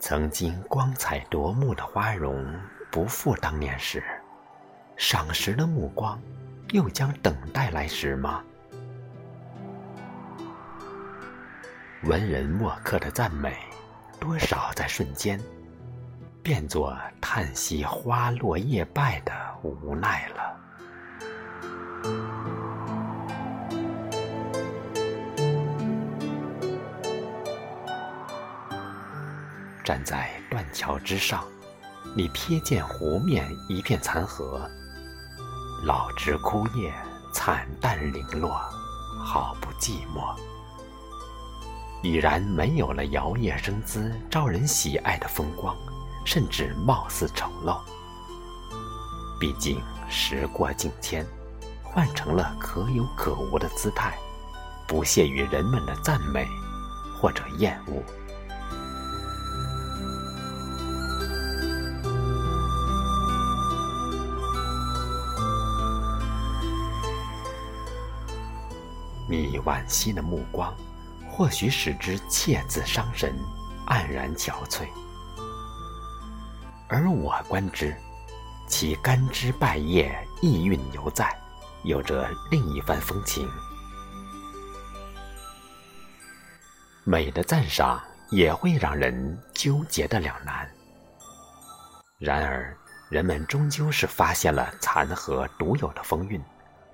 曾经光彩夺目的花容不复当年时，赏识的目光又将等待来时吗？文人墨客的赞美，多少在瞬间变作叹息花落叶败的无奈了。站在断桥之上，你瞥见湖面一片残荷，老枝枯叶惨淡零落，好不寂寞。已然没有了摇曳生姿、招人喜爱的风光，甚至貌似丑陋。毕竟时过境迁，换成了可有可无的姿态，不屑于人们的赞美或者厌恶。你惋惜的目光，或许使之切字伤神，黯然憔悴；而我观之，其干枝败叶，意蕴犹在，有着另一番风情。美的赞赏也会让人纠结的两难。然而，人们终究是发现了残荷独有的风韵，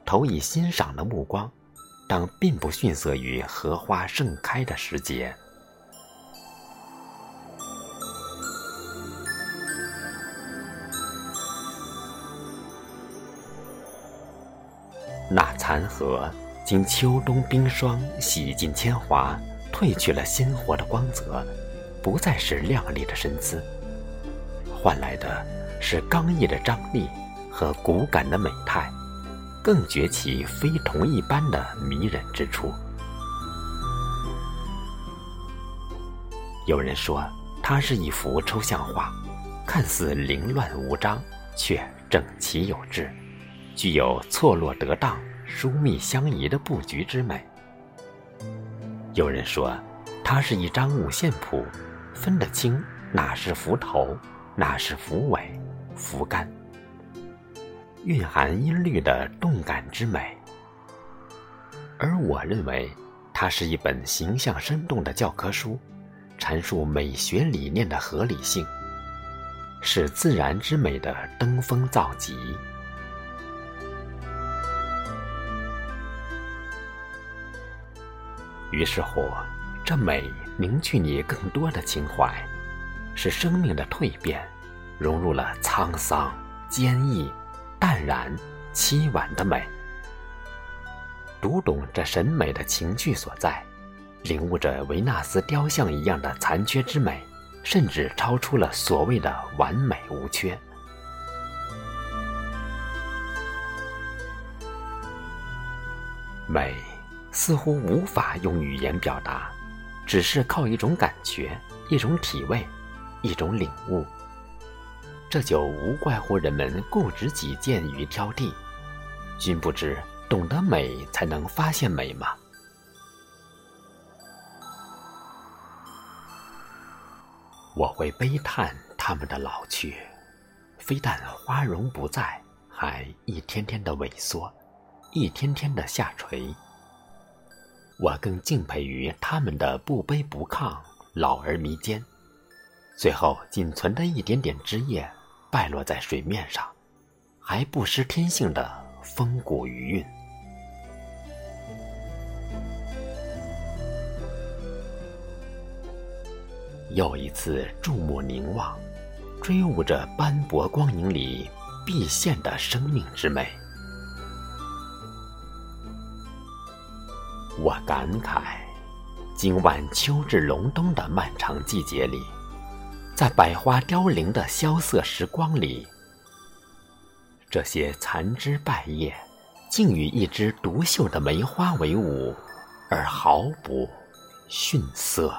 投以欣赏的目光。当并不逊色于荷花盛开的时节。那残荷经秋冬冰霜洗尽铅华，褪去了鲜活的光泽，不再是靓丽的身姿，换来的是刚毅的张力和骨感的美态。更觉其非同一般的迷人之处。有人说，它是一幅抽象画，看似凌乱无章，却整齐有致，具有错落得当、疏密相宜的布局之美。有人说，它是一张五线谱，分得清哪是符头，哪是符尾、符干。蕴含音律的动感之美，而我认为，它是一本形象生动的教科书，阐述美学理念的合理性，是自然之美的登峰造极。于是乎，这美凝聚你更多的情怀，使生命的蜕变融入了沧桑、坚毅。淡然、凄婉的美，读懂这审美的情趣所在，领悟着维纳斯雕像一样的残缺之美，甚至超出了所谓的完美无缺。美似乎无法用语言表达，只是靠一种感觉、一种体味、一种领悟。这就无怪乎人们固执己见与挑剔，君不知懂得美才能发现美吗？我会悲叹他们的老去，非但花容不在，还一天天的萎缩，一天天的下垂。我更敬佩于他们的不卑不亢，老而弥坚。最后仅存的一点点枝叶，败落在水面上，还不失天性的风骨余韵。又一次注目凝望，追悟着斑驳光影里毕现的生命之美，我感慨：今晚秋至隆冬的漫长季节里。在百花凋零的萧瑟时光里，这些残枝败叶竟与一枝独秀的梅花为伍，而毫不逊色。